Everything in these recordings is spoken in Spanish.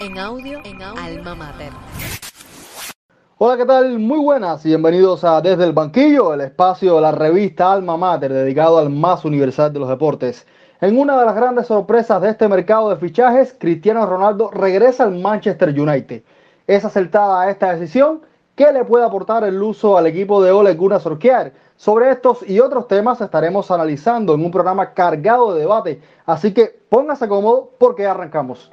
En audio, en audio, Alma Mater. Hola, ¿qué tal? Muy buenas y bienvenidos a Desde el Banquillo, el espacio de la revista Alma Mater dedicado al más universal de los deportes. En una de las grandes sorpresas de este mercado de fichajes, Cristiano Ronaldo regresa al Manchester United. ¿Es acertada esta decisión? ¿Qué le puede aportar el uso al equipo de Ole Gunnar Solskjaer? Sobre estos y otros temas estaremos analizando en un programa cargado de debate, así que póngase cómodo porque arrancamos.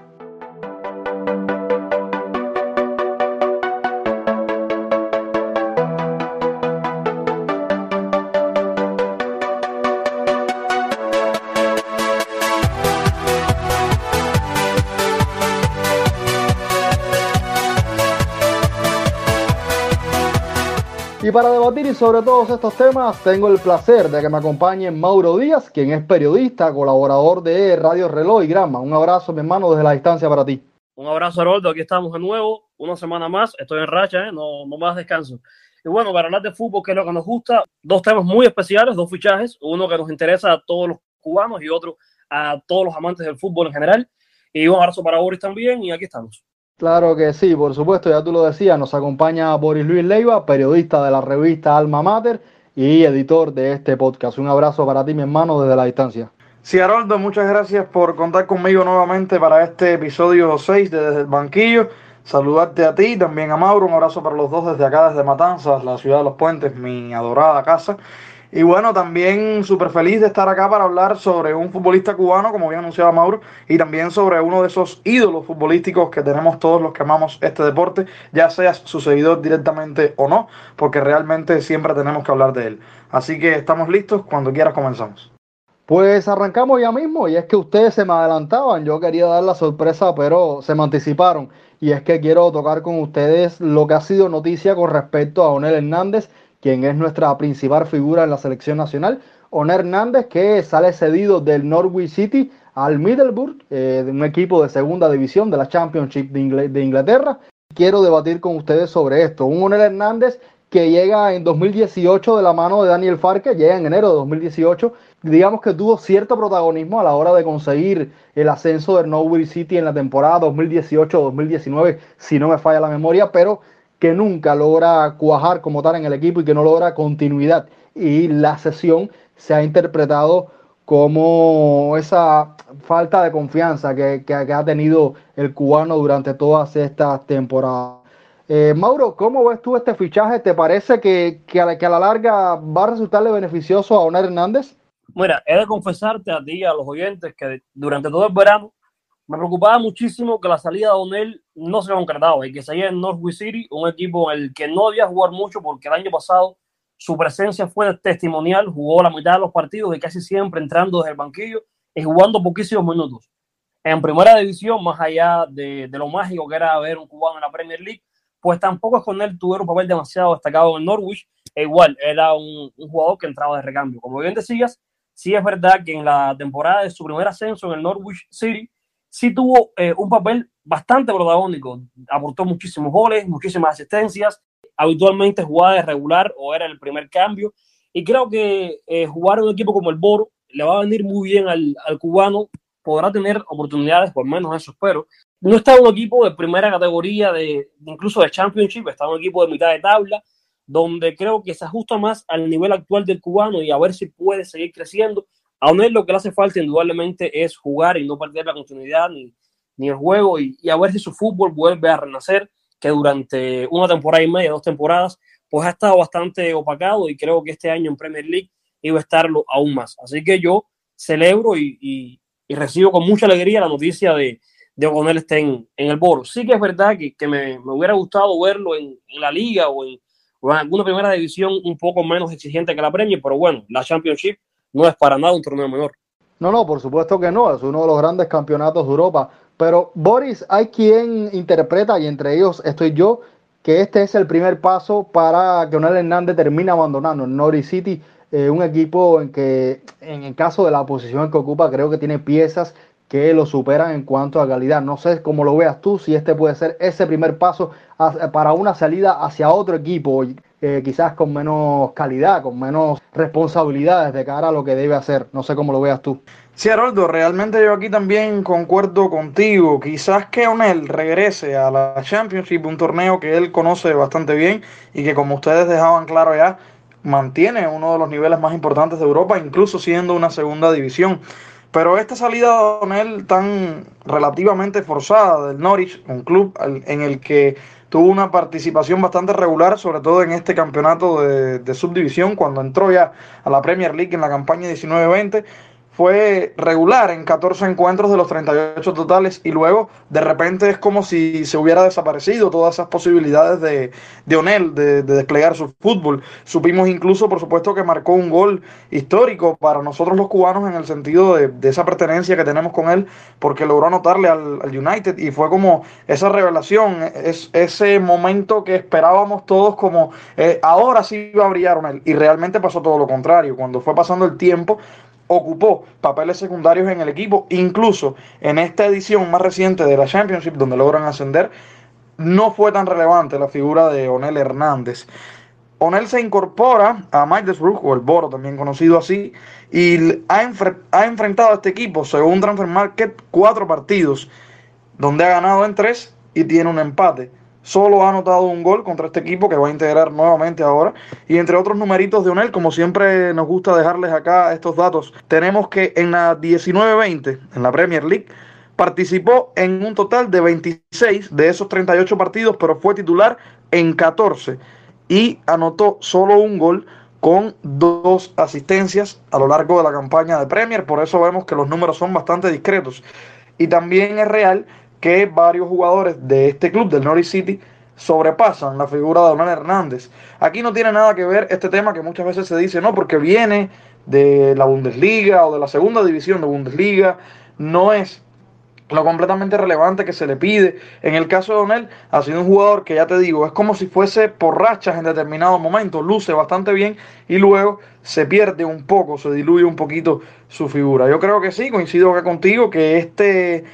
Para debatir y sobre todos estos temas, tengo el placer de que me acompañe Mauro Díaz, quien es periodista, colaborador de Radio Reloj y Grama. Un abrazo, mi hermano, desde la distancia para ti. Un abrazo, Aroldo. Aquí estamos de nuevo, una semana más. Estoy en racha, ¿eh? no, no más descanso. Y bueno, para hablar de fútbol, que es lo que nos gusta, dos temas muy especiales, dos fichajes. Uno que nos interesa a todos los cubanos y otro a todos los amantes del fútbol en general. Y un abrazo para Boris también. Y aquí estamos. Claro que sí, por supuesto, ya tú lo decías, nos acompaña Boris Luis Leiva, periodista de la revista Alma Mater y editor de este podcast. Un abrazo para ti, mi hermano, desde la distancia. Sí, Haroldo, muchas gracias por contar conmigo nuevamente para este episodio 6 de Desde el Banquillo. Saludarte a ti, también a Mauro, un abrazo para los dos desde acá, desde Matanzas, la ciudad de los puentes, mi adorada casa. Y bueno, también súper feliz de estar acá para hablar sobre un futbolista cubano, como bien anunciaba Mauro, y también sobre uno de esos ídolos futbolísticos que tenemos todos los que amamos este deporte, ya seas su seguidor directamente o no, porque realmente siempre tenemos que hablar de él. Así que estamos listos, cuando quieras comenzamos. Pues arrancamos ya mismo, y es que ustedes se me adelantaban, yo quería dar la sorpresa, pero se me anticiparon, y es que quiero tocar con ustedes lo que ha sido noticia con respecto a Onel Hernández quien es nuestra principal figura en la selección nacional. Oner Hernández, que sale cedido del Norwich City al Middlesbrough, eh, un equipo de segunda división de la Championship de, Inglaterra. Quiero debatir con ustedes sobre esto. Un Oner Hernández que llega en 2018 de la mano de Daniel Farque, llega en enero de 2018, digamos que tuvo cierto protagonismo a la hora de conseguir el ascenso del Norwich City en la temporada 2018-2019, si no me falla la memoria, pero que nunca logra cuajar como tal en el equipo y que no logra continuidad. Y la sesión se ha interpretado como esa falta de confianza que, ha tenido el cubano durante todas estas temporadas. Eh, Mauro, ¿cómo ves tú este fichaje? ¿Te parece que, que, a la, que a la larga va a resultarle beneficioso a Oner Hernández? Mira, he de confesarte a ti a los oyentes que durante todo el verano me preocupaba muchísimo que la salida de O'Neill no se concretaba y que seguía en Northwich City, un equipo en el que no había jugar mucho porque el año pasado su presencia fue testimonial, jugó la mitad de los partidos y casi siempre entrando desde el banquillo y jugando poquísimos minutos. En primera división, más allá de, lo mágico que era ver un cubano en la Premier League, pues tampoco es con él tuvieron un papel demasiado destacado en Norwich, e igual era un, un jugador que entraba de recambio. Como bien decías, sí es verdad que en la temporada de su primer ascenso en el Norwich City, sí tuvo eh, un papel bastante protagónico. Aportó muchísimos goles, muchísimas asistencias. Habitualmente jugaba de regular o era el primer cambio. Y creo que eh, jugar un equipo como el Boro le va a venir muy bien al, al cubano. Podrá tener oportunidades, por menos eso espero. No está un equipo de primera categoría, de, incluso de Championship, está un equipo de mitad de tabla, donde creo que se ajusta más al nivel actual del cubano y a ver si puede seguir creciendo a él lo que le hace falta indudablemente es jugar y no perder la continuidad ni, el juego y, a ver si su fútbol vuelve a renacer, que durante una temporada y media, dos temporadas, pues ha estado bastante opacado y creo que este año en Premier League iba a estarlo aún más. Así que yo celebro y, recibo con mucha alegría la noticia de, de O'Connell esté en, el Boro. Sí que es verdad que, me, hubiera gustado verlo en, en la liga o en, o en, alguna primera división un poco menos exigente que la Premier, pero bueno, la Championship no es para nada un torneo menor. No, no, por supuesto que no, es uno de los grandes campeonatos de Europa. Pero Boris, hay quien interpreta, y entre ellos estoy yo, que este es el primer paso para que Onel Hernández termine abandonando Norwich City, eh, un equipo en que, en el caso de la posición que ocupa, creo que tiene piezas que lo superan en cuanto a calidad. No sé cómo lo veas tú, si este puede ser ese primer paso para una salida hacia otro equipo quizás con menos calidad, con menos responsabilidades de cara a lo que debe hacer. No sé cómo lo veas tú. Sí, Haroldo, realmente yo aquí también concuerdo contigo. Quizás que Onel regrese a la Championship, un torneo que él conoce bastante bien y que como ustedes dejaban claro ya, mantiene uno de los niveles más importantes de Europa, incluso siendo una segunda división. Pero esta salida de Onel tan relativamente forzada del Norwich, un club en el que tuvo una participación bastante regular, sobre todo en este campeonato de, subdivisión, cuando entró ya a la Premier League en la campaña 19-20, fue regular en 14 encuentros de los 38 totales y luego de repente es como si se hubiera desaparecido todas esas posibilidades de, de Onel de, desplegar su fútbol. Supimos incluso, por supuesto, que marcó un gol histórico para nosotros los cubanos en el sentido de, esa pertenencia que tenemos con él porque logró anotarle al, United y fue como esa revelación, es, ese momento que esperábamos todos como eh, ahora sí va a brillar Onel y realmente pasó todo lo contrario. Cuando fue pasando el tiempo ocupó papeles secundarios en el equipo, incluso en esta edición más reciente de la Championship, donde logran ascender, no fue tan relevante la figura de Onel Hernández. Onel se incorpora a Middlesbrough, o el Boro también conocido así, y ha, ha enfrentado a este equipo, según Transfer Market, cuatro partidos, donde ha ganado en tres y tiene un empate solo ha anotado un gol contra este equipo que va a integrar nuevamente ahora. Y entre otros numeritos de Onel, como siempre nos gusta dejarles acá estos datos, tenemos que en la 19-20, en la Premier League, participó en un total de 26 de esos 38 partidos, pero fue titular en 14 y anotó solo un gol con dos asistencias a lo largo de la campaña de Premier, por eso vemos que los números son bastante discretos. Y también es real que varios jugadores de este club, del Norwich City, sobrepasan la figura de Donald Hernández. Aquí no tiene nada que ver este tema que muchas veces se dice, no, porque viene de la Bundesliga o de la segunda división de Bundesliga, no es lo completamente relevante que se le pide. En el caso de Donel, ha sido un jugador que ya te digo, es como si fuese por rachas en determinados momentos, luce bastante bien y luego se pierde un poco, se diluye un poquito su figura. Yo creo que sí, coincido acá contigo que este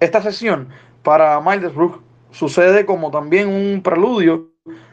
esta sesión para Middlesbrough sucede como también un preludio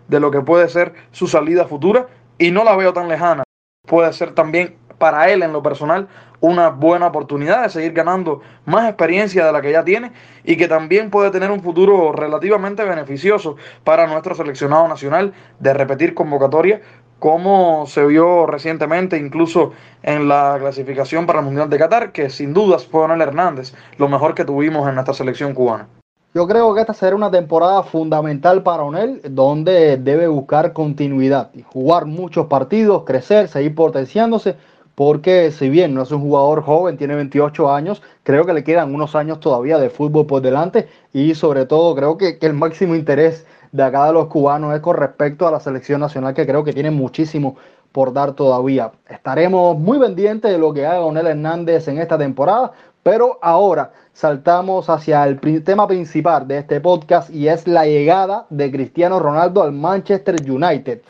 de lo que puede ser su salida futura y no la veo tan lejana. Puede ser también para él en lo personal una buena oportunidad de seguir ganando más experiencia de la que ya tiene y que también puede tener un futuro relativamente beneficioso para nuestro seleccionado nacional de repetir convocatoria como se vio recientemente incluso en la clasificación para el Mundial de Qatar, que sin dudas fue Donel Hernández, lo mejor que tuvimos en nuestra selección cubana. Yo creo que esta será una temporada fundamental para Onel, donde debe buscar continuidad y jugar muchos partidos, crecer, seguir potenciándose, porque si bien no es un jugador joven, tiene 28 años, creo que le quedan unos años todavía de fútbol por delante y sobre todo creo que, el máximo interés de acá de los cubanos es con respecto a la selección nacional que creo que tiene muchísimo por dar todavía. Estaremos muy pendientes de lo que haga Onel Hernández en esta temporada, pero ahora saltamos hacia el tema principal de este podcast y es la llegada de Cristiano Ronaldo al Manchester United.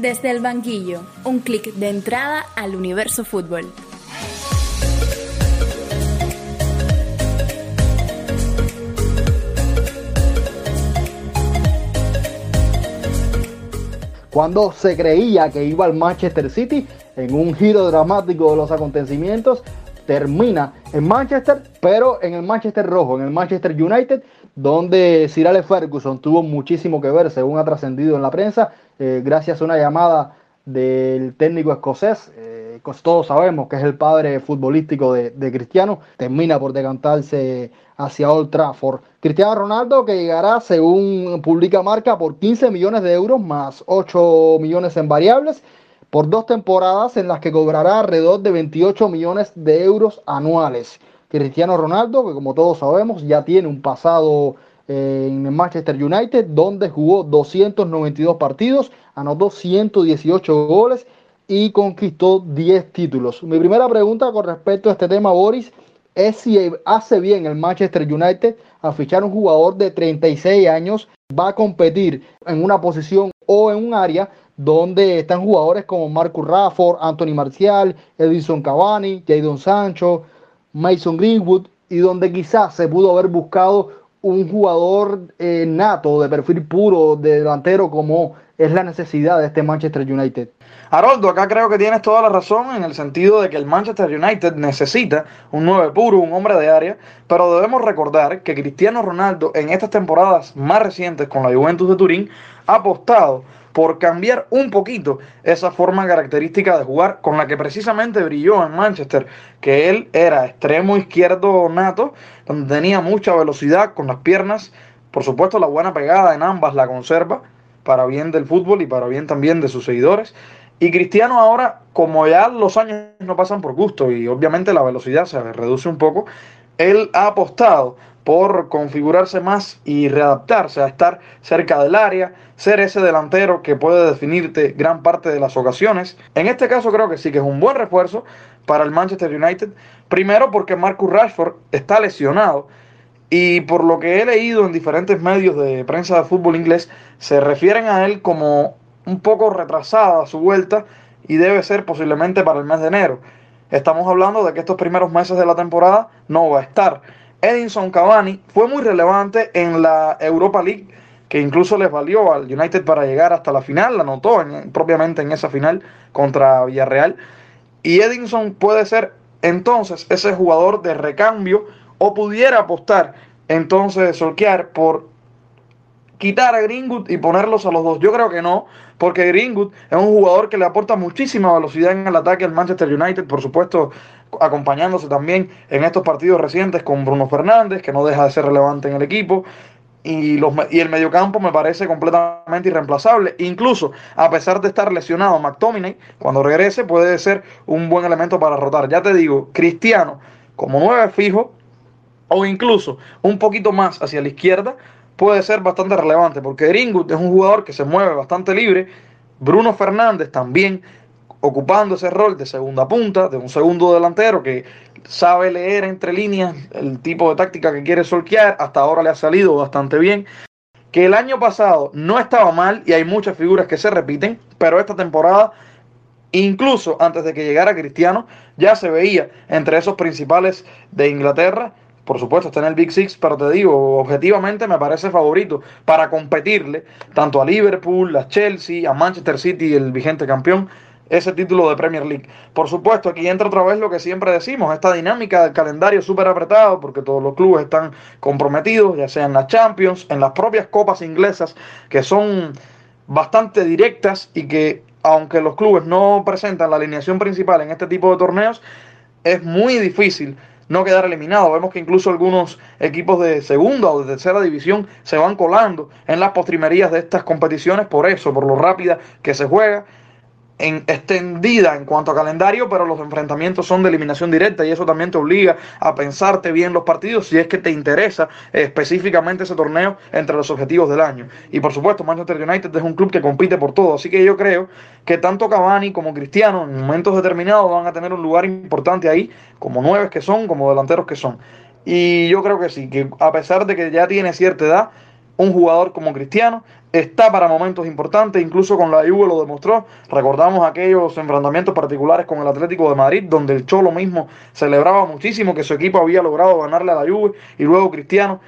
Desde el banquillo, un clic de entrada al universo fútbol. cuando se creía que iba al Manchester City en un giro dramático de los acontecimientos. Termina en Manchester, pero en el Manchester rojo, en el Manchester United, donde Sir Alex Ferguson tuvo muchísimo que ver, según ha trascendido en la prensa, eh, gracias a una llamada del técnico escocés. Eh, todos sabemos que es el padre futbolístico de, de Cristiano, termina por decantarse hacia Old Trafford. Cristiano Ronaldo que llegará, según publica Marca, por 15 millones de euros más 8 millones en variables por dos temporadas en las que cobrará alrededor de 28 millones de euros anuales. Cristiano Ronaldo, que como todos sabemos ya tiene un pasado en Manchester United, donde jugó 292 partidos, anotó 118 goles y conquistó 10 títulos. Mi primera pregunta con respecto a este tema, Boris, es si hace bien el Manchester United a fichar un jugador de 36 años, va a competir en una posición o en un área donde están jugadores como Marcus Rafford, Anthony Marcial, Edison Cavani, Jadon Sancho, Mason Greenwood, y donde quizás se pudo haber buscado un jugador eh, nato de perfil puro de delantero como es la necesidad de este Manchester United. Haroldo, acá creo que tienes toda la razón en el sentido de que el Manchester United necesita un 9 puro, un hombre de área, pero debemos recordar que Cristiano Ronaldo en estas temporadas más recientes con la Juventus de Turín ha apostado por cambiar un poquito esa forma característica de jugar con la que precisamente brilló en Manchester, que él era extremo izquierdo nato, donde tenía mucha velocidad con las piernas, por supuesto la buena pegada en ambas la conserva para bien del fútbol y para bien también de sus seguidores. Y Cristiano ahora, como ya los años no pasan por gusto y obviamente la velocidad se reduce un poco, él ha apostado por configurarse más y readaptarse a estar cerca del área, ser ese delantero que puede definirte gran parte de las ocasiones. En este caso creo que sí que es un buen refuerzo para el Manchester United. Primero porque Marcus Rashford está lesionado y por lo que he leído en diferentes medios de prensa de fútbol inglés, se refieren a él como un poco retrasada su vuelta y debe ser posiblemente para el mes de enero. Estamos hablando de que estos primeros meses de la temporada no va a estar. Edinson Cavani fue muy relevante en la Europa League, que incluso les valió al United para llegar hasta la final, la anotó propiamente en esa final contra Villarreal. Y Edinson puede ser entonces ese jugador de recambio o pudiera apostar entonces Solskjaer por quitar a Greenwood y ponerlos a los dos. Yo creo que no, porque Greenwood es un jugador que le aporta muchísima velocidad en el ataque al Manchester United, por supuesto acompañándose también en estos partidos recientes con Bruno Fernández, que no deja de ser relevante en el equipo. Y, los, y el mediocampo me parece completamente irreemplazable. Incluso, a pesar de estar lesionado McTominay, cuando regrese puede ser un buen elemento para rotar. Ya te digo, Cristiano como nueve fijo, o incluso un poquito más hacia la izquierda, puede ser bastante relevante, porque Greenwood es un jugador que se mueve bastante libre. Bruno Fernández también ocupando ese rol de segunda punta, de un segundo delantero que sabe leer entre líneas el tipo de táctica que quiere solquear, hasta ahora le ha salido bastante bien. Que el año pasado no estaba mal y hay muchas figuras que se repiten, pero esta temporada, incluso antes de que llegara Cristiano, ya se veía entre esos principales de Inglaterra. Por supuesto, está en el Big Six, pero te digo, objetivamente me parece favorito para competirle tanto a Liverpool, a Chelsea, a Manchester City, el vigente campeón, ese título de Premier League. Por supuesto, aquí entra otra vez lo que siempre decimos, esta dinámica del calendario súper apretado, porque todos los clubes están comprometidos, ya sea en las Champions, en las propias copas inglesas, que son bastante directas y que, aunque los clubes no presentan la alineación principal en este tipo de torneos, es muy difícil no quedar eliminado. Vemos que incluso algunos equipos de segunda o de tercera división se van colando en las postrimerías de estas competiciones por eso, por lo rápida que se juega en, extendida en cuanto a calendario, pero los enfrentamientos son de eliminación directa y eso también te obliga a pensarte bien los partidos si es que te interesa específicamente ese torneo entre los objetivos del año. Y por supuesto, Manchester United es un club que compite por todo, así que yo creo que tanto Cavani como Cristiano en momentos determinados van a tener un lugar importante ahí, como nueve que son, como delanteros que son. Y yo creo que sí, que a pesar de que ya tiene cierta edad, un jugador como Cristiano está para momentos importantes, incluso con la Juve lo demostró. Recordamos aquellos enfrentamientos particulares con el Atlético de Madrid, donde el Cholo mismo celebraba muchísimo que su equipo había logrado ganarle a la Juve y luego Cristiano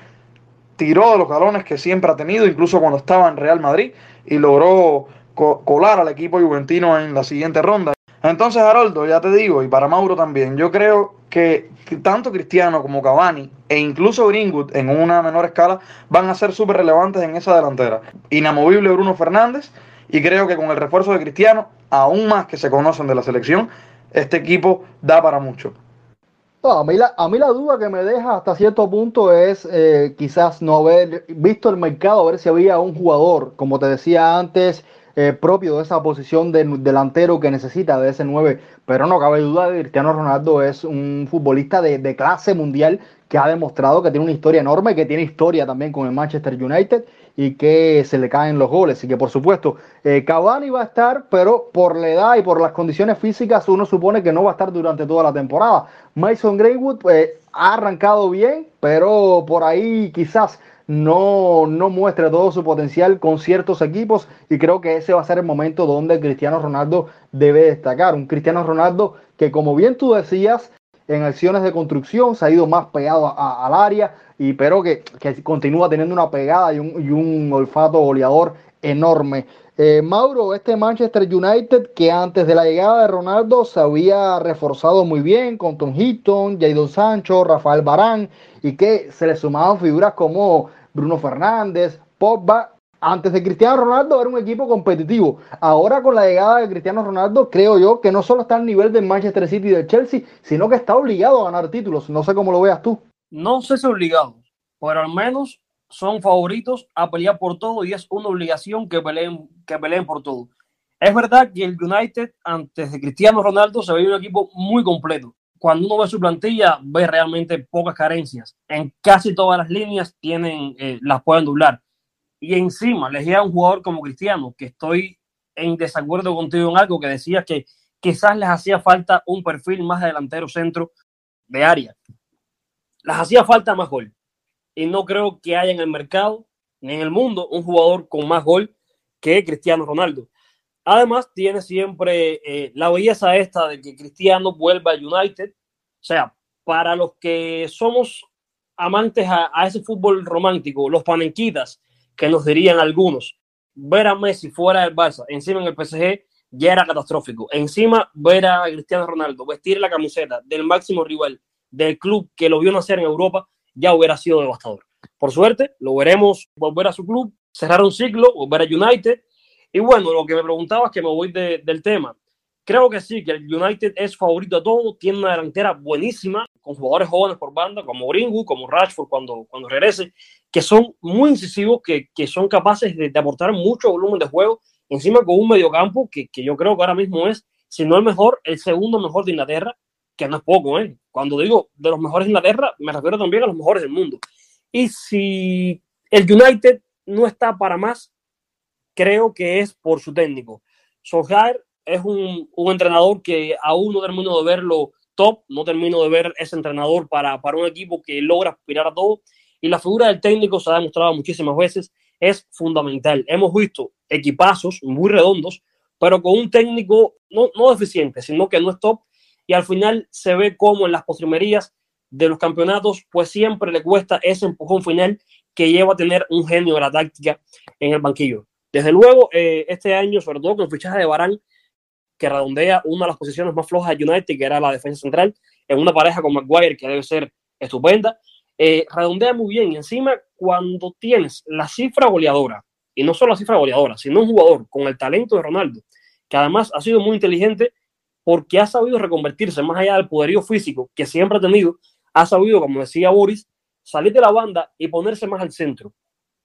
tiró de los galones que siempre ha tenido, incluso cuando estaba en Real Madrid, y logró colar al equipo juventino en la siguiente ronda. Entonces, Haroldo, ya te digo, y para Mauro también, yo creo que tanto Cristiano como Cavani e incluso Greenwood en una menor escala van a ser súper relevantes en esa delantera. Inamovible Bruno Fernández y creo que con el refuerzo de Cristiano, aún más que se conocen de la selección, este equipo da para mucho. a, mí la, a mí la duda que me deja hasta cierto punto es eh, quizás no haber visto el mercado, a ver si había un jugador, como te decía antes, eh, propio de esa posición de delantero que necesita de ese 9. Pero no cabe duda de que Cristiano Ronaldo es un futbolista de, clase mundial que ha demostrado que tiene una historia enorme, que tiene historia también con el Manchester United y que se le caen los goles. Y que por supuesto eh, Cavani va a estar, pero por la edad y por las condiciones físicas uno supone que no va a estar durante toda la temporada. Mason Greenwood pues, ha arrancado bien, pero por ahí quizás no, no muestre todo su potencial con ciertos equipos y creo que ese va a ser el momento donde Cristiano Ronaldo debe destacar. Un Cristiano Ronaldo que como bien tú decías, en acciones de construcción se ha ido más pegado al área, y pero que, continúa teniendo una pegada y un, y un olfato goleador enorme. Eh, Mauro, este Manchester United que antes de la llegada de Ronaldo se había reforzado muy bien con Tom Hitton, Jadon Sancho, Rafael Barán y que se le sumaban figuras como Bruno Fernández, Pogba. Antes de Cristiano Ronaldo era un equipo competitivo. Ahora con la llegada de Cristiano Ronaldo creo yo que no solo está al nivel del Manchester City y del Chelsea, sino que está obligado a ganar títulos. No sé cómo lo veas tú. No sé si obligado, pero al menos son favoritos a pelear por todo y es una obligación que peleen, que peleen por todo. Es verdad que el United antes de Cristiano Ronaldo se veía un equipo muy completo. Cuando uno ve su plantilla, ve realmente pocas carencias. En casi todas las líneas tienen, eh, las pueden doblar. Y encima les llega un jugador como Cristiano, que estoy en desacuerdo contigo en algo que decías que quizás les hacía falta un perfil más delantero centro de área. Les hacía falta más gol y no creo que haya en el mercado ni en el mundo un jugador con más gol que Cristiano Ronaldo. Además, tiene siempre eh, la belleza esta de que Cristiano vuelva al United. O sea, para los que somos amantes a, a, ese fútbol romántico, los panenquitas, que nos dirían algunos, ver a Messi fuera del Barça, encima en el PSG, ya era catastrófico. Encima, ver a Cristiano Ronaldo vestir la camiseta del máximo rival del club que lo vio nacer en Europa, ya hubiera sido devastador. Por suerte, lo veremos volver a su club, cerrar un ciclo, volver a United. Y bueno, lo que me preguntabas, que me voy de, del tema. Creo que sí, que el United es favorito a todo, tiene una delantera buenísima, con jugadores jóvenes por banda, como Greenwood, como Rashford cuando, cuando regrese, que son muy incisivos, que, que son capaces de, de, aportar mucho volumen de juego, encima con un mediocampo que, que yo creo que ahora mismo es, si no el mejor, el segundo mejor de Inglaterra, que no es poco, ¿eh? Cuando digo de los mejores de Inglaterra, me refiero también a los mejores del mundo. Y si el United no está para más, creo que es por su técnico. Solskjaer es un, un entrenador que aún no termino de verlo top, no termino de ver ese entrenador para, para un equipo que logra aspirar a todo. Y la figura del técnico se ha demostrado muchísimas veces, es fundamental. Hemos visto equipazos muy redondos, pero con un técnico no, no deficiente, sino que no es top y al final se ve como en las postrimerías de los campeonatos, pues siempre le cuesta ese empujón final que lleva a tener un genio de la táctica en el banquillo. Desde luego, eh, este año, sobre todo con el fichaje de Barán, que redondea una de las posiciones más flojas de United, que era la defensa central, en una pareja con Maguire, que debe ser estupenda, eh, redondea muy bien. Y encima, cuando tienes la cifra goleadora, y no solo la cifra goleadora, sino un jugador con el talento de Ronaldo, que además ha sido muy inteligente porque ha sabido reconvertirse más allá del poderío físico que siempre ha tenido, ha sabido, como decía Boris, salir de la banda y ponerse más al centro.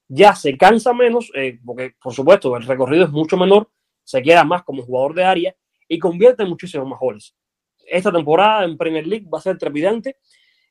Ya se cansa menos, eh, porque por supuesto el recorrido es mucho menor, se queda más como jugador de área y convierte en muchísimos más. Esta temporada en Premier League va a ser trepidante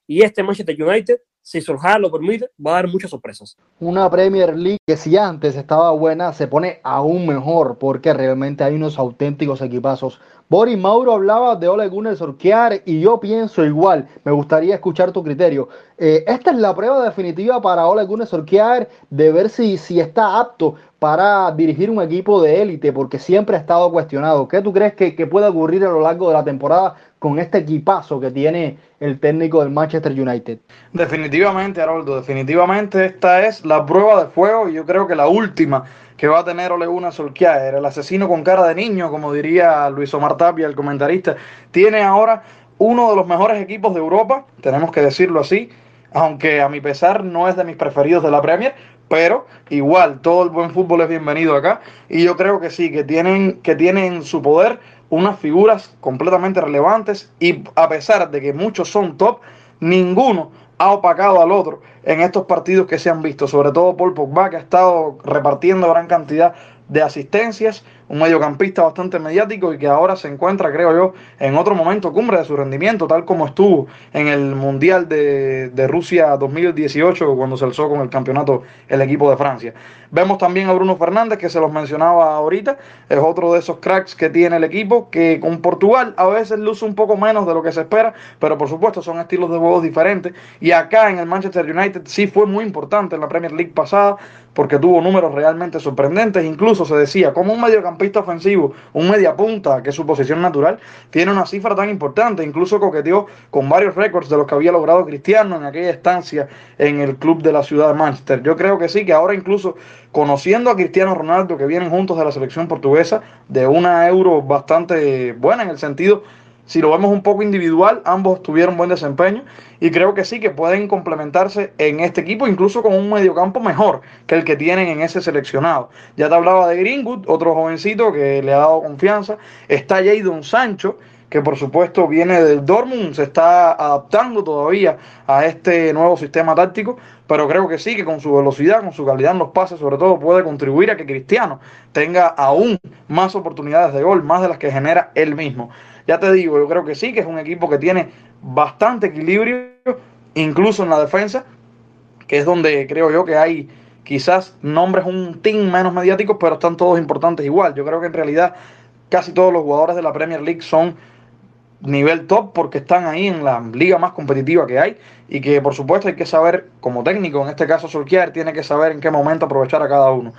y este Manchester United, si Solskjaer lo permite, va a dar muchas sorpresas. Una Premier League que si antes estaba buena, se pone aún mejor porque realmente hay unos auténticos equipazos. Boris Mauro hablaba de Ole Gunnar Solskjaer y yo pienso igual. Me gustaría escuchar tu criterio. Eh, esta es la prueba definitiva para Ole Gunnar Solskjaer de ver si, si está apto para dirigir un equipo de élite, porque siempre ha estado cuestionado. ¿Qué tú crees que, que puede ocurrir a lo largo de la temporada con este equipazo que tiene el técnico del Manchester United? Definitivamente, Haroldo, definitivamente esta es la prueba de fuego y yo creo que la última que va a tener Ole Gunnar Solskjaer, el asesino con cara de niño, como diría Luis Omar Tapia, el comentarista, tiene ahora uno de los mejores equipos de Europa, tenemos que decirlo así, aunque a mi pesar no es de mis preferidos de la Premier, pero igual todo el buen fútbol es bienvenido acá. Y yo creo que sí, que tienen, que tienen en su poder unas figuras completamente relevantes. Y a pesar de que muchos son top, ninguno ha opacado al otro en estos partidos que se han visto, sobre todo Paul Pogba que ha estado repartiendo gran cantidad de asistencias, un mediocampista bastante mediático y que ahora se encuentra, creo yo, en otro momento cumbre de su rendimiento, tal como estuvo en el Mundial de, de, Rusia 2018, cuando se alzó con el campeonato el equipo de Francia. Vemos también a Bruno Fernández, que se los mencionaba ahorita, es otro de esos cracks que tiene el equipo, que con Portugal a veces luce un poco menos de lo que se espera, pero por supuesto son estilos de juegos diferentes. Y acá en el Manchester United sí fue muy importante en la Premier League pasada, porque tuvo números realmente sorprendentes, incluso se decía como un mediocampista mediocampista ofensivo, un mediapunta, que es su posición natural, tiene una cifra tan importante. Incluso coqueteó con varios récords de los que había logrado Cristiano en aquella estancia en el club de la ciudad de Manchester. Yo creo que sí, que ahora incluso conociendo a Cristiano Ronaldo, que vienen juntos de la selección portuguesa, de una euro bastante buena en el sentido si lo vemos un poco individual, ambos tuvieron buen desempeño y creo que sí que pueden complementarse en este equipo, incluso con un mediocampo mejor que el que tienen en ese seleccionado. Ya te hablaba de Greenwood, otro jovencito que le ha dado confianza. Está Jadon Sancho, que por supuesto viene del Dortmund, se está adaptando todavía a este nuevo sistema táctico, pero creo que sí, que con su velocidad, con su calidad en los pases, sobre todo puede contribuir a que Cristiano tenga aún más oportunidades de gol, más de las que genera él mismo. Ya te digo, yo creo que sí, que es un equipo que tiene bastante equilibrio, incluso en la defensa, que es donde creo yo que hay quizás nombres un team menos mediáticos, pero están todos importantes igual. Yo creo que en realidad casi todos los jugadores de la Premier League son nivel top porque están ahí en la liga más competitiva que hay y que por supuesto hay que saber como técnico, en este caso Solskjaer tiene que saber en qué momento aprovechar a cada uno.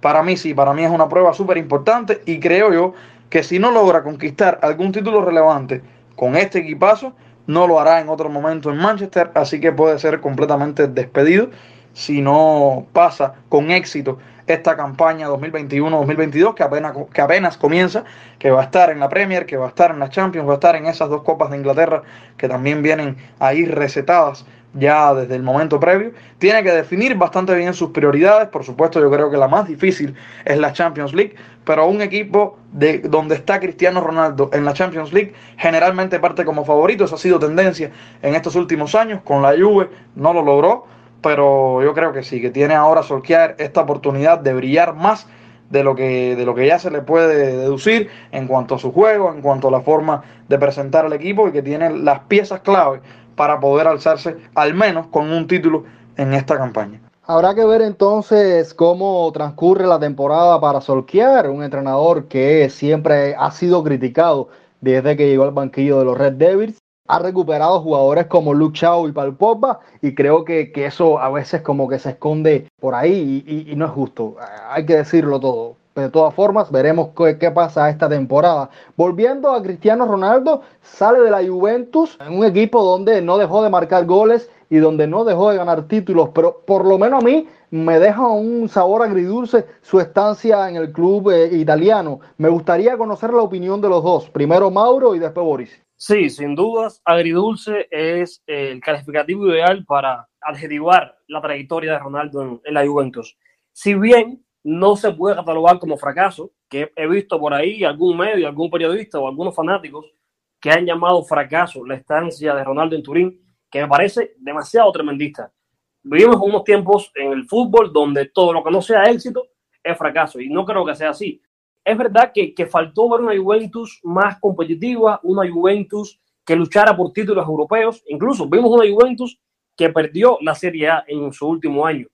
Para mí sí, para mí es una prueba súper importante y creo yo que si no logra conquistar algún título relevante con este equipazo, no lo hará en otro momento en Manchester, así que puede ser completamente despedido si no pasa con éxito esta campaña 2021-2022 que apenas, que apenas comienza, que va a estar en la Premier, que va a estar en la Champions, va a estar en esas dos copas de Inglaterra que también vienen ahí recetadas ya desde el momento previo. Tiene que definir bastante bien sus prioridades. Por supuesto, yo creo que la más difícil es la Champions League, pero un equipo de donde está Cristiano Ronaldo en la Champions League generalmente parte como favorito. Esa ha sido tendencia en estos últimos años. Con la Juve no lo logró, pero yo creo que sí, que tiene ahora Solskjaer esta oportunidad de brillar más de lo que de lo que ya se le puede deducir en cuanto a su juego, en cuanto a la forma de presentar al equipo y que tiene las piezas clave para poder alzarse al menos con un título en esta campaña. Habrá que ver entonces cómo transcurre la temporada para Solskjaer, un entrenador que siempre ha sido criticado desde que llegó al banquillo de los Red Devils. Ha recuperado jugadores como Luke Shaw y Paul y creo que, eso a veces como que se esconde por ahí y no es justo. Hay que decirlo todo. De todas formas, veremos qué, pasa esta temporada. Volviendo a Cristiano Ronaldo, sale de la Juventus en un equipo donde no dejó de marcar goles y donde no dejó de ganar títulos, pero por lo menos a mí me deja un sabor agridulce su estancia en el club eh, italiano. Me gustaría conocer la opinión de los dos, primero Mauro y después Boris. Sí, sin dudas, agridulce es el calificativo ideal para adjetivar la trayectoria de Ronaldo en la Juventus. Si bien no se puede catalogar como fracaso, que he visto por ahí algún medio, algún periodista o algunos fanáticos que han llamado fracaso la estancia de Ronaldo en Turín, que me parece demasiado tremendista. Vivimos unos tiempos en el fútbol donde todo lo que no sea éxito es fracaso y no creo que sea así. Es verdad que, que faltó ver una Juventus más competitiva, una Juventus que luchara por títulos europeos. Incluso vimos una Juventus que perdió la Serie A en su último año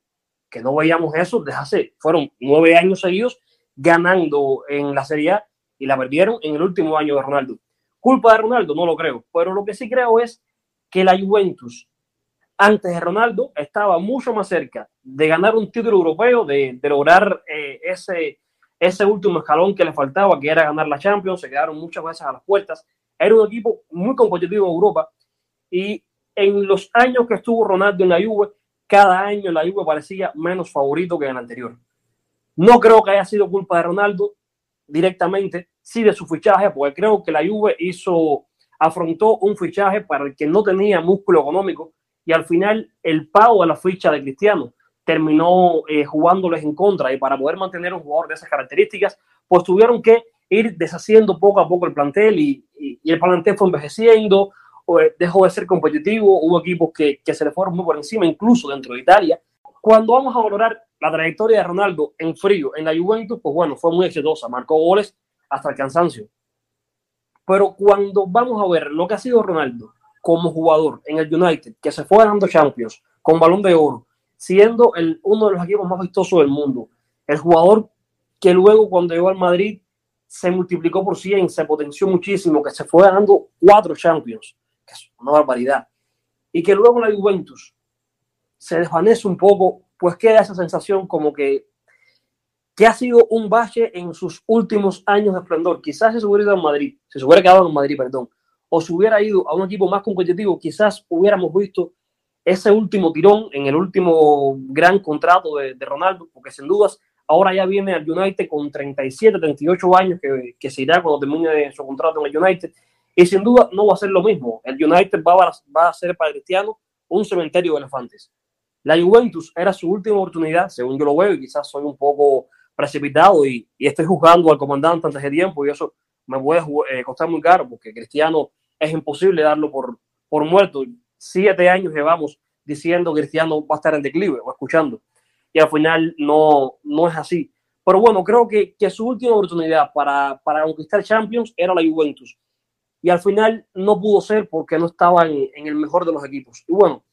que no veíamos eso desde hace, fueron nueve años seguidos ganando en la Serie A y la perdieron en el último año de Ronaldo. Culpa de Ronaldo, no lo creo, pero lo que sí creo es que la Juventus, antes de Ronaldo, estaba mucho más cerca de ganar un título europeo, de, lograr eh, ese, ese último escalón que le faltaba, que era ganar la Champions, se quedaron muchas veces a las puertas. Era un equipo muy competitivo en Europa y en los años que estuvo Ronaldo en la Juve, cada año la Juve parecía menos favorito que en el anterior. No creo que haya sido culpa de Ronaldo directamente, sí de su fichaje, porque creo que la Juve hizo, afrontó un fichaje para el que no tenía músculo económico y al final el pago de la ficha de Cristiano terminó eh, jugándoles en contra y para poder mantener un jugador de esas características, pues tuvieron que ir deshaciendo poco a poco el plantel y, y el plantel fue envejeciendo, dejó de ser competitivo, hubo equipos que, que se le fueron muy por encima, incluso dentro de Italia. Cuando vamos a valorar la trayectoria de Ronaldo en frío en la Juventus, pues bueno, fue muy exitosa, marcó goles hasta el cansancio. Pero cuando vamos a ver lo que ha sido Ronaldo como jugador en el United, que se fue ganando Champions con balón de oro, siendo el, uno de los equipos más vistosos del mundo, el jugador que luego cuando llegó al Madrid se multiplicó por 100, se potenció muchísimo, que se fue ganando cuatro Champions, que es una barbaridad, y que luego la Juventus se desvanece un poco, pues queda esa sensación como que que ha sido un bache en sus últimos años de esplendor. Quizás se hubiera ido a Madrid, si se hubiera quedado en Madrid, perdón, o si hubiera ido a un equipo más competitivo, quizás hubiéramos visto ese último tirón en el último gran contrato de, de Ronaldo, porque sin dudas ahora ya viene al United con 37, 38 años que, que se irá cuando termine su contrato en el United. Y sin duda no va a ser lo mismo. El United va a, va a ser para Cristiano un cementerio de elefantes. La Juventus era su última oportunidad, según yo lo veo, y quizás soy un poco precipitado y, y estoy juzgando al comandante antes de tiempo y eso me puede eh, costar muy caro porque Cristiano es imposible darlo por, por muerto. Siete años llevamos diciendo que Cristiano va a estar en declive o escuchando y al final no, no es así. Pero bueno, creo que, que su última oportunidad para, para conquistar Champions era la Juventus y al final no pudo ser porque no estaba en, el mejor de los equipos. Y bueno,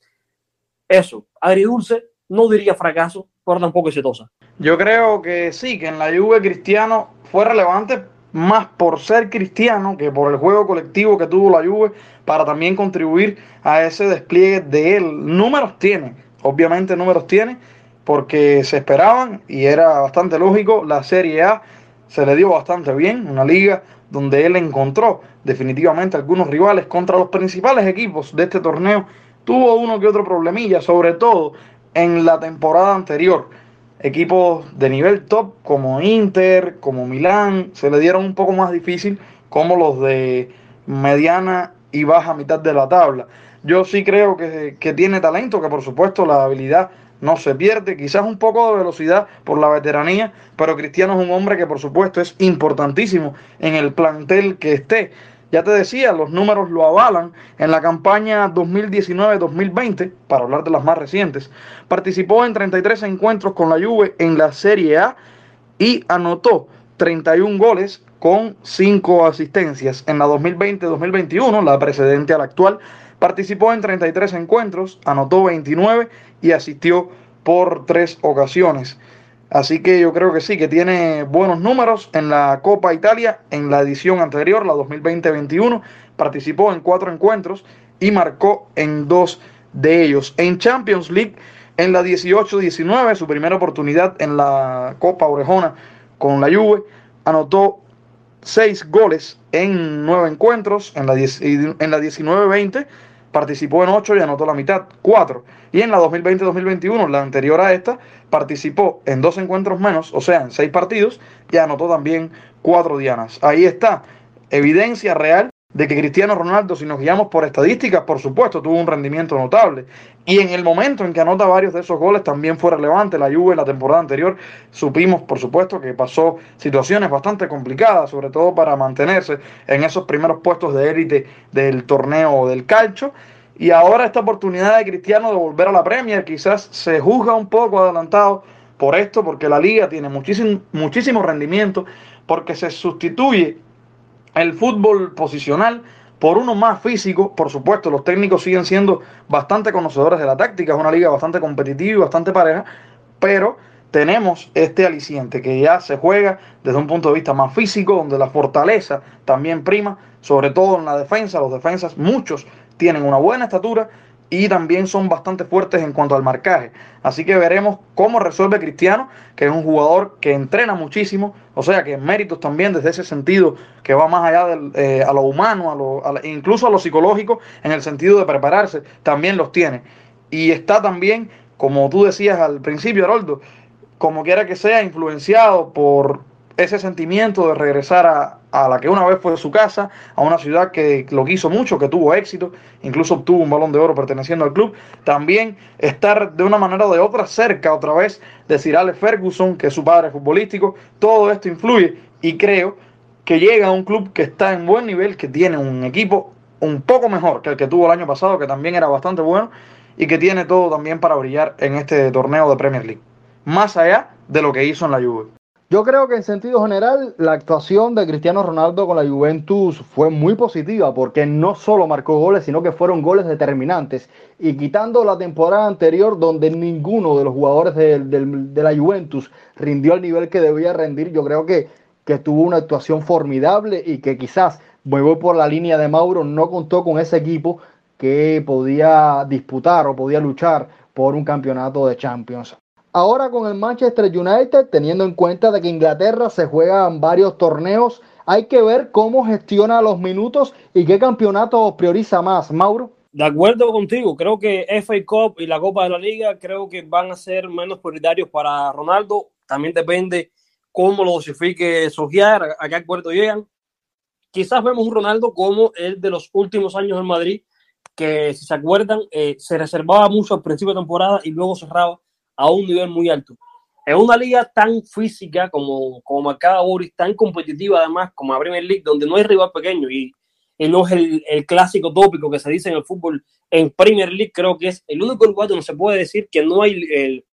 eso, agridulce, no diría fracaso, pero tampoco exitosa. Yo creo que sí, que en la Juve Cristiano fue relevante más por ser cristiano que por el juego colectivo que tuvo la Juve para también contribuir a ese despliegue de él. Números tiene, obviamente números tiene, porque se esperaban y era bastante lógico. La Serie A se le dio bastante bien, una liga donde él encontró definitivamente algunos rivales contra los principales equipos de este torneo. Tuvo uno que otro problemilla, sobre todo en la temporada anterior. Equipos de nivel top como Inter, como Milán, se le dieron un poco más difícil como los de mediana y baja mitad de la tabla. Yo sí creo que, que tiene talento, que por supuesto la habilidad no se pierde, quizás un poco de velocidad por la veteranía, pero Cristiano es un hombre que por supuesto es importantísimo en el plantel que esté. Ya te decía, los números lo avalan. En la campaña 2019-2020, para hablar de las más recientes, participó en 33 encuentros con la Juve en la Serie A y anotó 31 goles con 5 asistencias. En la 2020-2021, la precedente a la actual, participó en 33 encuentros, anotó 29 y asistió por 3 ocasiones. Así que yo creo que sí, que tiene buenos números en la Copa Italia. En la edición anterior, la 2020-21, participó en cuatro encuentros y marcó en dos de ellos. En Champions League, en la 18-19, su primera oportunidad en la Copa Orejona con la Juve, anotó seis goles en nueve encuentros. En la, en la 19-20 participó en 8 y anotó la mitad, 4. Y en la 2020-2021, la anterior a esta, participó en dos encuentros menos, o sea, en 6 partidos, y anotó también 4 dianas. Ahí está, evidencia real de que Cristiano Ronaldo, si nos guiamos por estadísticas, por supuesto, tuvo un rendimiento notable. Y en el momento en que anota varios de esos goles también fue relevante. La Juve la temporada anterior supimos, por supuesto, que pasó situaciones bastante complicadas, sobre todo para mantenerse en esos primeros puestos de élite del torneo del calcio. Y ahora esta oportunidad de Cristiano de volver a la Premier quizás se juzga un poco adelantado por esto, porque la liga tiene muchísimo, muchísimo rendimiento, porque se sustituye el fútbol posicional por uno más físico. Por supuesto, los técnicos siguen siendo bastante conocedores de la táctica, es una liga bastante competitiva y bastante pareja, pero tenemos este aliciente que ya se juega desde un punto de vista más físico, donde la fortaleza también prima, sobre todo en la defensa. Los defensas, muchos tienen una buena estatura y también son bastante fuertes en cuanto al marcaje. Así que veremos cómo resuelve Cristiano, que es un jugador que entrena muchísimo, o sea que méritos también desde ese sentido que va más allá del, eh, a lo humano, a lo, incluso a lo psicológico, en el sentido de prepararse, también los tiene. Y está también, como tú decías al principio, Haroldo, como quiera que sea, influenciado por ese sentimiento de regresar a, a la que una vez fue su casa, a una ciudad que lo quiso mucho, que tuvo éxito, incluso obtuvo un balón de oro perteneciendo al club. También estar de una manera o de otra cerca otra vez de Sir Alex Ferguson, que es su padre futbolístico. Todo esto influye y creo que llega a un club que está en buen nivel, que tiene un equipo un poco mejor que el que tuvo el año pasado, que también era bastante bueno, y que tiene todo también para brillar en este torneo de Premier League. Más allá de lo que hizo en la Juve. Yo creo que en sentido general la actuación de Cristiano Ronaldo con la Juventus fue muy positiva porque no solo marcó goles, sino que fueron goles determinantes. Y quitando la temporada anterior donde ninguno de los jugadores de, de, la Juventus rindió al nivel que debía rendir, yo creo que, que tuvo una actuación formidable y que quizás, voy por la línea de Mauro, no contó con ese equipo que podía disputar o podía luchar por un campeonato de Champions. Ahora con el Manchester United, teniendo en cuenta de que Inglaterra se juegan varios torneos, hay que ver cómo gestiona los minutos y qué campeonato prioriza más, Mauro. De acuerdo contigo, creo que FA Cup y la Copa de la Liga creo que van a ser menos prioritarios para Ronaldo. También depende cómo lo dosifique Sojiar, a qué acuerdo llegan. Quizás vemos un Ronaldo como el de los últimos años en Madrid, que si se acuerdan, eh, se reservaba mucho al principio de temporada y luego cerraba a un nivel muy alto. En una liga tan física como, como marcaba Boris, tan competitiva además como la Premier League, donde no hay rival pequeño y, y no es el, el, clásico tópico que se dice en el fútbol en Premier League, creo que es el único lugar donde se puede decir que no hay, el,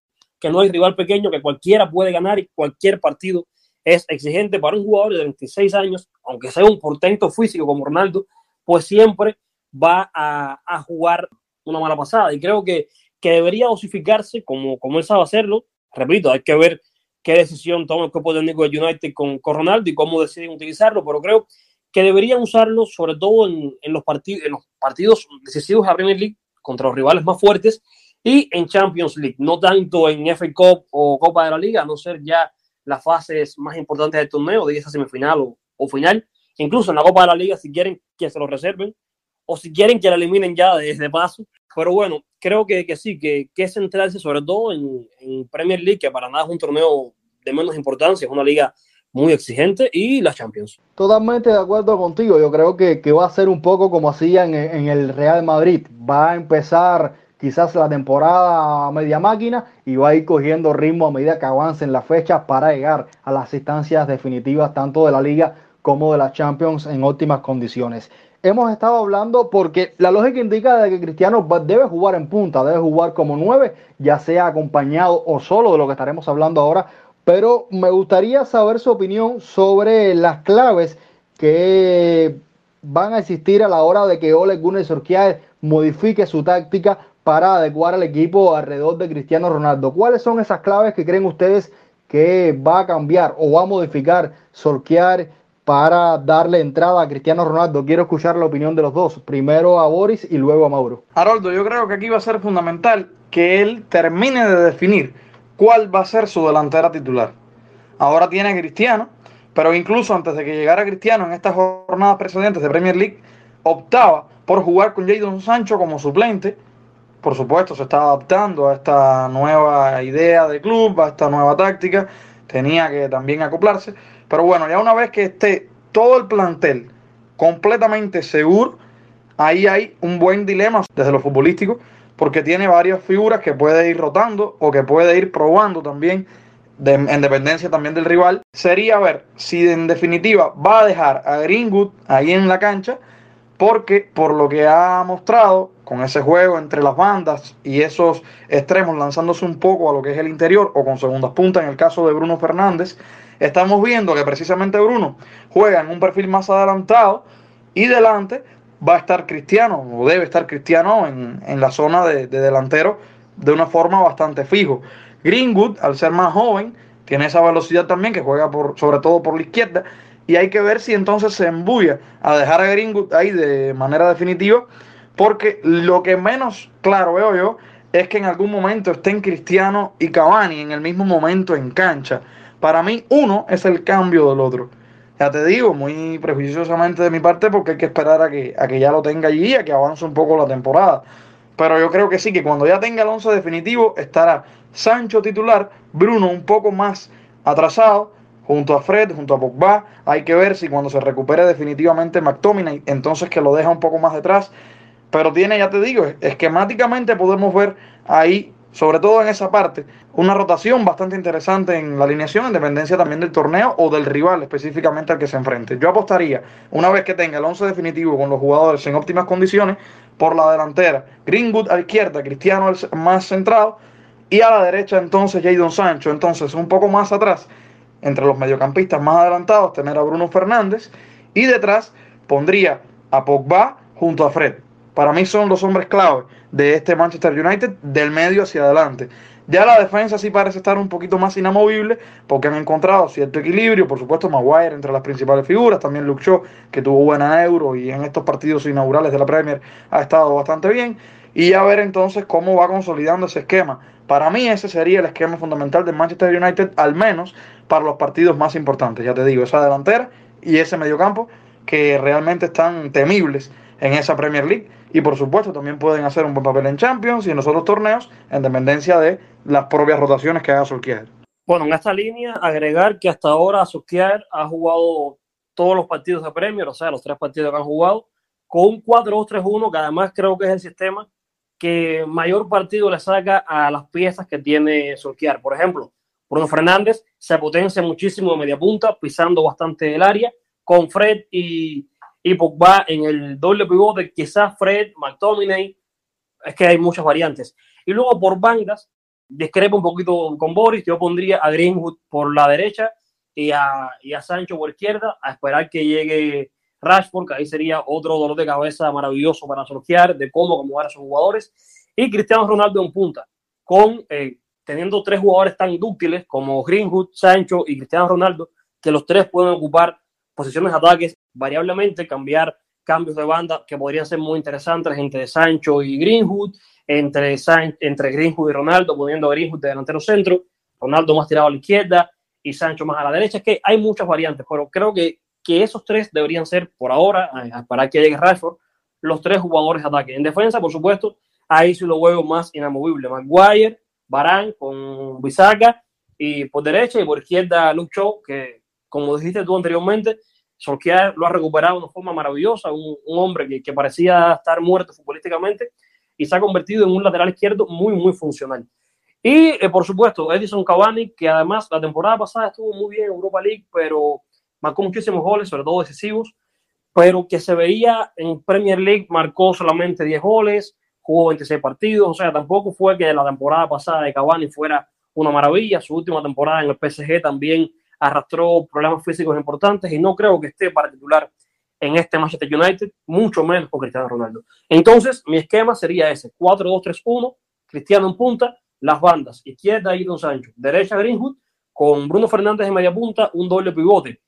que no hay rival pequeño, que cualquiera puede ganar y cualquier partido es exigente para un jugador de 26 años, aunque sea un portento físico como Ronaldo, pues siempre va a, a jugar una mala pasada. Y creo que, que debería dosificarse como, como él sabe hacerlo. Repito, hay que ver qué decisión toma el cuerpo técnico de United con, con Ronaldo y cómo deciden utilizarlo, pero creo que deberían usarlo sobre todo en, en los, partidos en los partidos decisivos de la Premier League contra los rivales más fuertes y en Champions League, no tanto en FA Cup o Copa de la Liga, a no ser ya las fases más importantes del torneo, de esa semifinal o, o, final, incluso en la Copa de la Liga, si quieren que se lo reserven, o si quieren que la eliminen ya desde paso. Pero bueno, creo que, sí, que, que centrarse sobre todo en, Premier League, que para nada es un torneo de menos importancia, es una liga muy exigente, y la Champions. Totalmente de acuerdo contigo, yo creo que, que va a ser un poco como hacían en, el Real Madrid, va a empezar quizás la temporada media máquina y va a ir cogiendo ritmo a medida que avancen las fechas para llegar a las instancias definitivas tanto de la liga como de la Champions en óptimas condiciones. Hemos estado hablando porque la lógica indica de que Cristiano debe jugar en punta, debe jugar como nueve, ya sea acompañado o solo de lo que estaremos hablando ahora, pero me gustaría saber su opinión sobre las claves que van a existir a la hora de que Ole Gunnar Solskjaer modifique su táctica para adecuar al equipo alrededor de Cristiano Ronaldo. ¿Cuáles son esas claves que creen ustedes que va a cambiar o va a modificar Solskjaer para darle entrada a Cristiano Ronaldo? Quiero escuchar la opinión de los dos, primero a Boris y luego a Mauro. Haroldo, yo creo que aquí va a ser fundamental que él termine de definir cuál va a ser su delantera titular. Ahora tiene a Cristiano, pero incluso antes de que llegara Cristiano en estas jornadas precedentes de Premier League, optaba por jugar con Jadon Sancho como suplente por supuesto, se está adaptando a esta nueva idea de club, a esta nueva táctica, tenía que también acoplarse, pero bueno, ya una vez que esté todo el plantel completamente seguro, ahí hay un buen dilema desde lo futbolístico, porque tiene varias figuras que puede ir rotando o que puede ir probando también, en dependencia también del rival. Sería ver si en definitiva va a dejar a Greenwood ahí en la cancha, porque por lo que ha mostrado con ese juego entre las bandas y esos extremos lanzándose un poco a lo que es el interior o con segundas puntas en el caso de Bruno Fernández, estamos viendo que precisamente Bruno juega en un perfil más adelantado y delante va a estar Cristiano o debe estar Cristiano en, en la zona de, de delantero de una forma bastante fijo. Greenwood, al ser más joven, tiene esa velocidad también que juega por, sobre todo por la izquierda y hay que ver si entonces se embulla a dejar a Greenwood ahí de manera definitiva porque lo que menos claro veo yo es que en algún momento estén Cristiano y Cavani en el mismo momento en cancha. Para mí, uno es el cambio del otro. Ya te digo, muy prejuiciosamente de mi parte, porque hay que esperar a que, a que ya lo tenga allí, a que avance un poco la temporada. Pero yo creo que sí, que cuando ya tenga el 11 definitivo, estará Sancho titular, Bruno un poco más atrasado, junto a Fred, junto a Pogba. Hay que ver si cuando se recupere definitivamente McTominay, entonces que lo deja un poco más detrás. Pero tiene, ya te digo, esquemáticamente podemos ver ahí, sobre todo en esa parte, una rotación bastante interesante en la alineación, en dependencia también del torneo o del rival específicamente al que se enfrente. Yo apostaría, una vez que tenga el 11 definitivo con los jugadores en óptimas condiciones, por la delantera, Greenwood a la izquierda, Cristiano más centrado, y a la derecha entonces Jadon Sancho. Entonces, un poco más atrás, entre los mediocampistas más adelantados, tener a Bruno Fernández, y detrás pondría a Pogba junto a Fred para mí son los hombres clave de este Manchester United del medio hacia adelante. Ya la defensa sí parece estar un poquito más inamovible porque han encontrado cierto equilibrio. Por supuesto, Maguire entre las principales figuras. También Luke Shaw, que tuvo buena euro y en estos partidos inaugurales de la Premier ha estado bastante bien. y a ver entonces cómo va consolidando ese esquema. Para mí ese sería el esquema fundamental del Manchester United, al menos para los partidos más importantes. Ya te digo, esa delantera y ese mediocampo que realmente están temibles en esa Premier League. Y por supuesto también pueden hacer un buen papel en Champions y en los otros torneos, en dependencia de las propias rotaciones que haga Solskjaer. Bueno, en esta línea, agregar que hasta ahora Solskjaer ha jugado todos los partidos de Premier, o sea, los tres partidos que han jugado, con un 4-2-3-1, que además creo que es el sistema que mayor partido le saca a las piezas que tiene Solskjaer. Por ejemplo, Bruno Fernández se potencia muchísimo de media punta, pisando bastante el área, con Fred y, y Pogba en el doble pivote, quizás Fred, McTominay, es que hay muchas variantes. Y luego por bandas, discrepo un poquito con Boris, yo pondría a Greenwood por la derecha y a, y a Sancho por izquierda, a esperar que llegue Rashford, que ahí sería otro dolor de cabeza maravilloso para sortear de cómo acomodar a sus jugadores, y Cristiano Ronaldo en punta, con eh, teniendo tres jugadores tan dúctiles como Greenwood, Sancho y Cristiano Ronaldo, que los tres pueden ocupar posiciones de ataques variablemente, cambiar cambios de banda que podrían ser muy interesantes entre Sancho y Greenwood, entre, entre Greenwood y Ronaldo, poniendo a Greenwood de delantero centro, Ronaldo más tirado a la izquierda y Sancho más a la derecha. Es que hay muchas variantes, pero creo que que esos tres deberían ser, por ahora, para que llegue Rashford, los tres jugadores de ataque. En defensa, por supuesto, ahí sí lo veo más inamovible. Maguire, Barán con Bisaca y por derecha y por izquierda Luke Shaw, que como dijiste tú anteriormente, Solskjaer lo ha recuperado de una forma maravillosa, un, hombre que, que, parecía estar muerto futbolísticamente y se ha convertido en un lateral izquierdo muy, muy funcional. Y eh, por supuesto, Edison Cavani, que además la temporada pasada estuvo muy bien en Europa League, pero marcó muchísimos goles, sobre todo decisivos, pero que se veía en Premier League, marcó solamente 10 goles, jugó 26 partidos, o sea, tampoco fue que la temporada pasada de Cavani fuera una maravilla, su última temporada en el PSG también arrastró problemas físicos importantes y no creo que esté para titular en este Manchester United, mucho menos con Cristiano Ronaldo. Entonces, mi esquema sería ese, 4-2-3-1, Cristiano en punta, las bandas, izquierda y Don Sancho, derecha Greenwood, con Bruno Fernández en media punta, un doble pivote,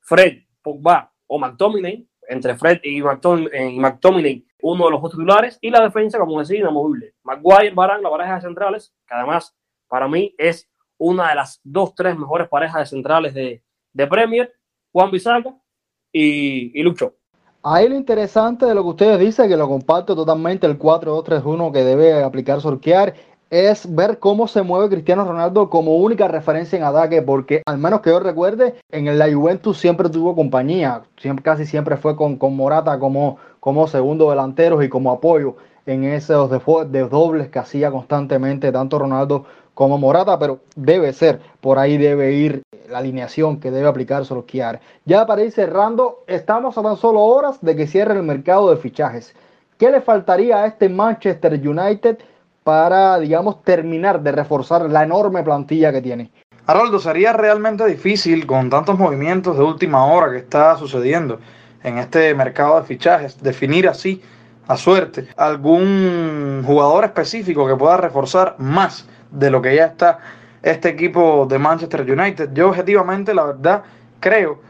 Fred, Pogba o McTominay, entre Fred y McTominay, uno de los dos titulares, y la defensa, como decía, inamovible. Maguire, Barán, la pareja de centrales, que además para mí es una de las dos, tres mejores parejas de centrales de, de Premier, Juan Bisaca y, y Lucho. Ahí lo interesante de lo que ustedes dicen, que lo comparto totalmente, el 4-2-3-1 que debe aplicar Sorquear, es ver cómo se mueve Cristiano Ronaldo como única referencia en ataque, porque al menos que yo recuerde, en la Juventus siempre tuvo compañía, casi siempre fue con, con Morata como, como segundo delantero y como apoyo en esos de dobles que hacía constantemente tanto Ronaldo como Morata, pero debe ser, por ahí debe ir la alineación que debe aplicar Solskjaer. Ya para ir cerrando, estamos a tan solo horas de que cierre el mercado de fichajes. ¿Qué le faltaría a este Manchester United para, digamos, terminar de reforzar la enorme plantilla que tiene? Haroldo, sería realmente difícil con tantos movimientos de última hora que está sucediendo en este mercado de fichajes, definir así a suerte algún jugador específico que pueda reforzar más de lo que ya está este equipo de Manchester United. Yo objetivamente, la verdad, creo,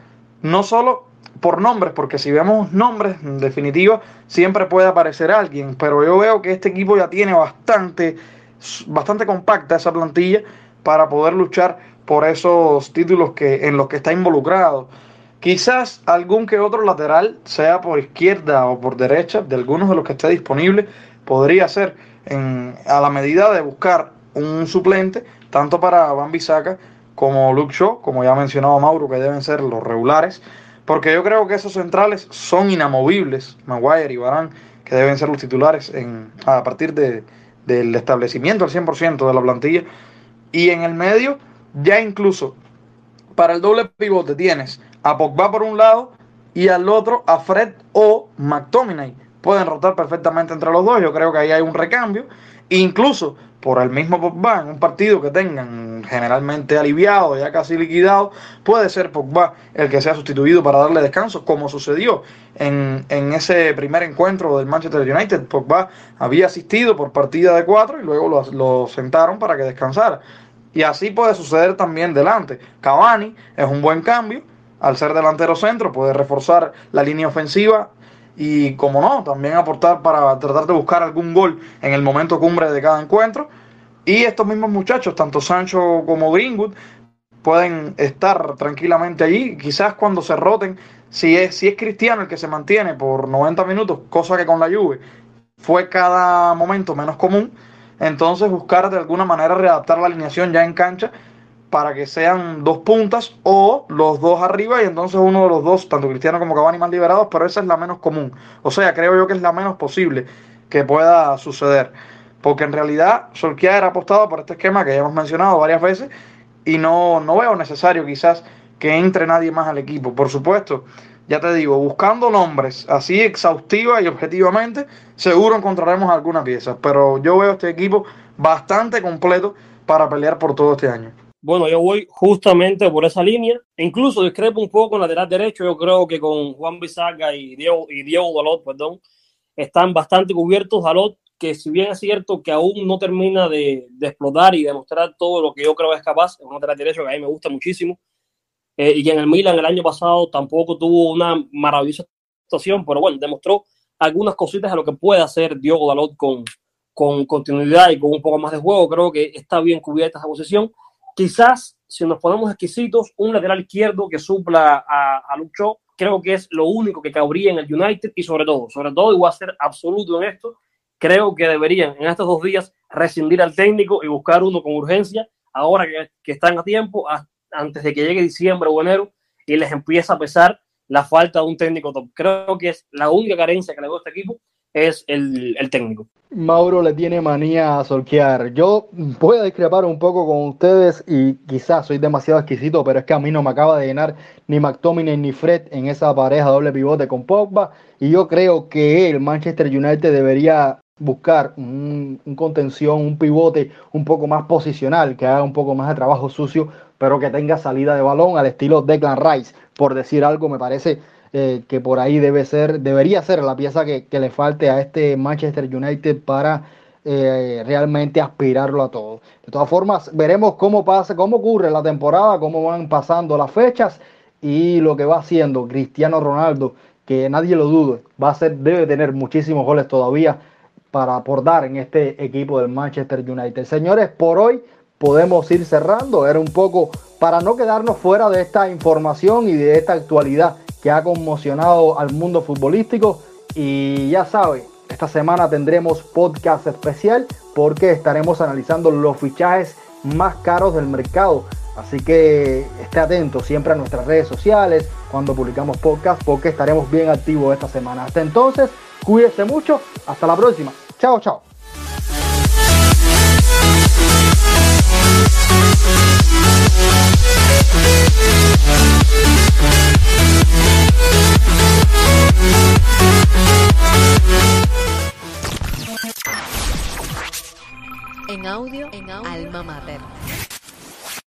no solo por nombres, porque si vemos nombres, en definitiva, siempre puede aparecer alguien, pero yo veo que este equipo ya tiene bastante, bastante compacta esa plantilla para poder luchar por esos títulos que, en los que está involucrado. Quizás algún que otro lateral, sea por izquierda o por derecha, de algunos de los que esté disponible, podría ser en, a la medida de buscar un suplente, tanto para Van Bisaca como Luke Shaw, como ya ha mencionado Mauro, que deben ser los regulares porque yo creo que esos centrales son inamovibles, Maguire y Barán, que deben ser los titulares en, a partir de, del establecimiento al 100% de la plantilla. Y en el medio, ya incluso para el doble pivote tienes a Pogba por un lado y al otro a Fred o McTominay. Pueden rotar perfectamente entre los dos. Yo creo que ahí hay un recambio. Incluso por el mismo Pogba en un partido que tengan generalmente aliviado, ya casi liquidado, puede ser Pogba el que sea sustituido para darle descanso, como sucedió en, ese primer encuentro del Manchester United. Pogba había asistido por partida de cuatro y luego lo, lo sentaron para que descansara. Y así puede suceder también delante. Cavani es un buen cambio, al ser delantero centro, puede reforzar la línea ofensiva y, como no, también aportar para tratar de buscar algún gol en el momento cumbre de cada encuentro. Y estos mismos muchachos, tanto Sancho como Greenwood, pueden estar tranquilamente allí. Quizás cuando se roten, si es, si es Cristiano el que se mantiene por 90 minutos, cosa que con la Juve fue cada momento menos común, entonces buscar de alguna manera readaptar la alineación ya en cancha para que sean dos puntas o los dos arriba y entonces uno de los dos, tanto Cristiano como Cavani más liberados, pero esa es la menos común. O sea, creo yo que es la menos posible que pueda suceder. Porque en realidad Solskjaer ha apostado por este esquema que ya hemos mencionado varias veces y no, no veo necesario quizás que entre nadie más al equipo. Por supuesto, ya te digo, buscando nombres así exhaustiva y objetivamente, seguro encontraremos alguna pieza. Pero yo veo este equipo bastante completo para pelear por todo este año. Bueno, yo voy justamente por esa línea. Incluso discrepo un poco en lateral derecho. Yo creo que con Juan Bisaga y Diego, y Diego Dalot, perdón, están bastante cubiertos. Dalot, que si bien es cierto que aún no termina de, de explotar y demostrar todo lo que yo creo es capaz, es un lateral derecho que a mí me gusta muchísimo. Eh, y que en el Milan el año pasado tampoco tuvo una maravillosa situación, pero bueno, demostró algunas cositas de lo que puede hacer Diego Dalot con, con continuidad y con un poco más de juego. Creo que está bien cubierta esa posición. Quizás, si nos ponemos exquisitos, un lateral izquierdo que supla a, a Lucho, creo que es lo único que cabría en el United y sobre todo, sobre todo, y voy a ser absoluto en esto, creo que deberían en estos dos días rescindir al técnico y buscar uno con urgencia, ahora que, que están a tiempo, antes de que llegue diciembre o enero y les empieza a pesar la falta de un técnico top. Creo que es la única carencia que le doy a este equipo es el, el, técnico. Mauro le tiene manía a solquear. Yo a discrepar un poco con ustedes y quizás soy demasiado exquisito, pero es que a mí no me acaba de llenar ni McTominay ni Fred en esa pareja doble pivote con Pogba. Y yo creo que el Manchester United debería buscar un, un contención, un pivote un poco más posicional, que haga un poco más de trabajo sucio, pero que tenga salida de balón al estilo Declan Rice, por decir algo, me parece que por ahí debe ser, debería ser la pieza que, que le falte a este Manchester United para eh, realmente aspirarlo a todo. De todas formas, veremos cómo pasa, cómo ocurre la temporada, cómo van pasando las fechas y lo que va haciendo Cristiano Ronaldo, que nadie lo dude, va a ser, debe tener muchísimos goles todavía para aportar en este equipo del Manchester United. Señores, por hoy podemos ir cerrando. Era un poco para no quedarnos fuera de esta información y de esta actualidad que ha conmocionado al mundo futbolístico. Y ya sabe, esta semana tendremos podcast especial porque estaremos analizando los fichajes más caros del mercado. Así que esté atento siempre a nuestras redes sociales cuando publicamos podcast porque estaremos bien activos esta semana. Hasta entonces, cuídese mucho. Hasta la próxima. Chao, chao. En audio, en audio, Alma Mater.